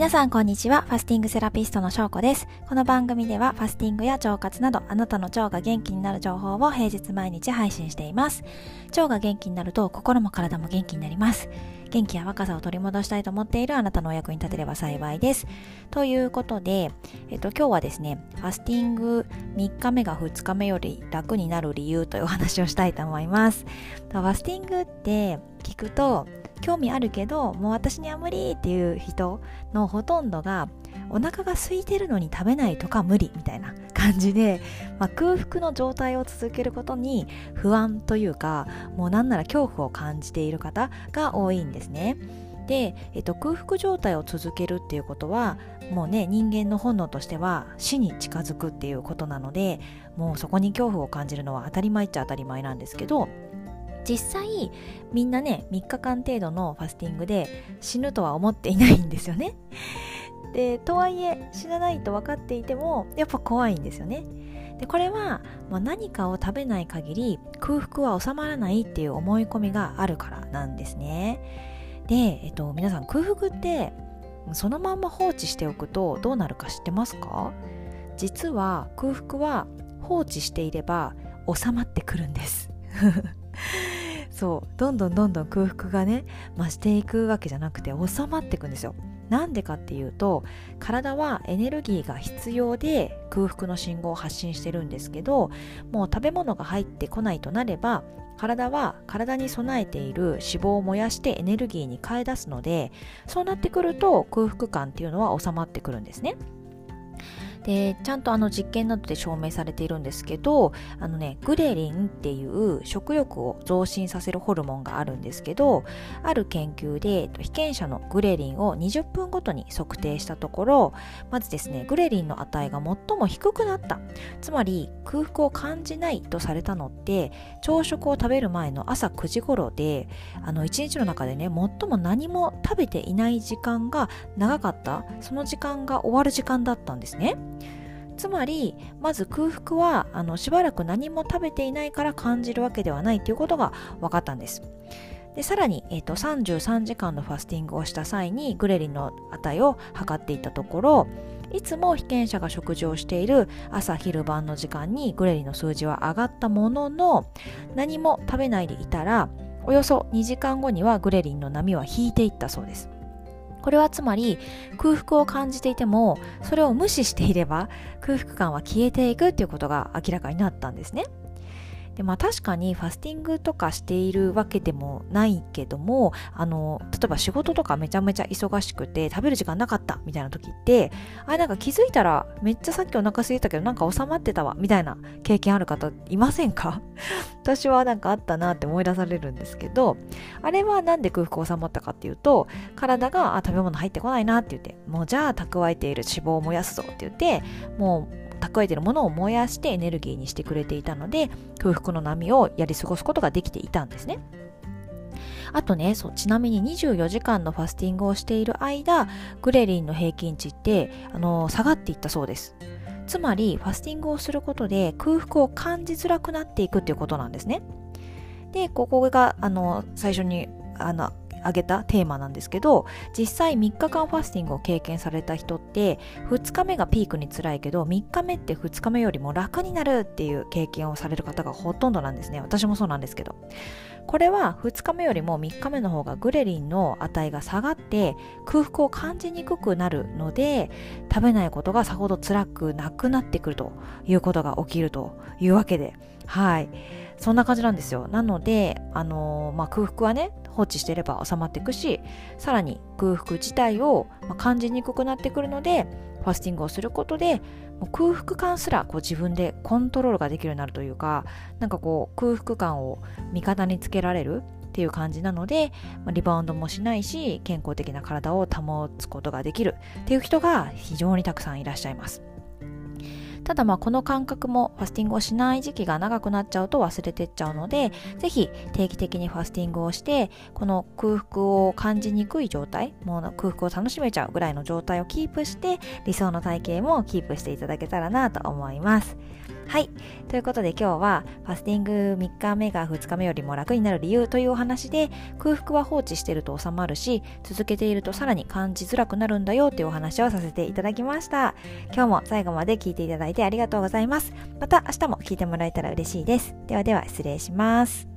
皆さんこんにちは。ファスティングセラピストの翔子です。この番組ではファスティングや腸活などあなたの腸が元気になる情報を平日毎日配信しています。腸が元気になると心も体も元気になります。元気や若さを取り戻したいと思っているあなたのお役に立てれば幸いです。ということで、えっと、今日はですね、ファスティング3日目が2日目より楽になる理由というお話をしたいと思います。ファスティングって聞くと、興味あるけど、もう私には無理っていう人のほとんどが、お腹が空いてるのに食べないとか無理みたいな感じで、まあ、空腹の状態を続けることに不安というかもうなんなら恐怖を感じている方が多いんですね。で、えっと、空腹状態を続けるっていうことはもうね人間の本能としては死に近づくっていうことなのでもうそこに恐怖を感じるのは当たり前っちゃ当たり前なんですけど実際みんなね3日間程度のファスティングで死ぬとは思っていないんですよね。でとはいえ死なないと分かっていてもやっぱ怖いんですよね。でこれは、まあ、何かを食べない限り空腹は収まらないっていう思い込みがあるからなんですね。で、えっと、皆さん空腹ってそのまんま放置しておくとどうなるか知ってますか？実は空腹は放置していれば収まってくるんです そうどんどんどんどん空腹がね増していくわけじゃなくて収まっていくんですよなんでかっていうと体はエネルギーが必要で空腹の信号を発信してるんですけどもう食べ物が入ってこないとなれば体は体に備えている脂肪を燃やしてエネルギーに変え出すのでそうなってくると空腹感っていうのは収まってくるんですね。でちゃんとあの実験などで証明されているんですけどあのねグレリンっていう食欲を増進させるホルモンがあるんですけどある研究で被験者のグレリンを20分ごとに測定したところまずですねグレリンの値が最も低くなったつまり空腹を感じないとされたのって朝食を食べる前の朝9時頃であの1日の中でね最も何も食べていない時間が長かったその時間が終わる時間だったんですね。つまりまず空腹はあのしばらく何も食べていないから感じるわけではないということが分かったんです。でさらに、えーと、33時間のファスティングをした際にグレリンの値を測っていたところいつも被験者が食事をしている朝昼晩の時間にグレリンの数字は上がったものの何も食べないでいたらおよそ2時間後にはグレリンの波は引いていったそうです。これはつまり空腹を感じていてもそれを無視していれば空腹感は消えていくっていうことが明らかになったんですね。でまあ確かにファスティングとかしているわけでもないけどもあの例えば仕事とかめちゃめちゃ忙しくて食べる時間なかったみたいな時ってあれなんか気づいたらめっちゃさっきお腹空いたけどなんか収まってたわみたいな経験ある方いませんか？私はなんかあったなって思い出されるんですけどあれはなんで空腹収まったかっていうと体があ食べ物入ってこないなって言ってもうじゃあ蓄えている脂肪を燃やすぞって言ってもう蓄えているものを燃やしてエネルギーにしてくれていたので空腹の波をやり過ごすことができていたんですね。あとね、そうちなみに24時間のファスティングをしている間、グレリンの平均値ってあの下がっていったそうです。つまり、ファスティングをすることで空腹を感じづらくなっていくっていうことなんですね。で、ここがあの最初にあの挙げたテーマなんですけど実際3日間ファスティングを経験された人って2日目がピークに辛いけど3日目って2日目よりも楽になるっていう経験をされる方がほとんどなんですね。私もそうなんですけど。これは2日目よりも3日目の方がグレリンの値が下がって空腹を感じにくくなるので食べないことがさほど辛くなくなってくるということが起きるというわけで。はい。そんな感じなんですよなので、あのー、まあ、空腹はね放置していれば収まっていくしさらに空腹自体を感じにくくなってくるのでファスティングをすることでもう空腹感すらこう自分でコントロールができるようになるというかなんかこう空腹感を味方につけられるっていう感じなので、ま、リバウンドもしないし健康的な体を保つことができるっていう人が非常にたくさんいらっしゃいます。ただまあこの感覚もファスティングをしない時期が長くなっちゃうと忘れてっちゃうのでぜひ定期的にファスティングをしてこの空腹を感じにくい状態もう空腹を楽しめちゃうぐらいの状態をキープして理想の体型もキープしていただけたらなと思います。はい。ということで今日はファスティング3日目が2日目よりも楽になる理由というお話で空腹は放置してると収まるし続けているとさらに感じづらくなるんだよっていうお話をさせていただきました。今日も最後まで聞いていただいてありがとうございます。また明日も聞いてもらえたら嬉しいです。ではでは失礼します。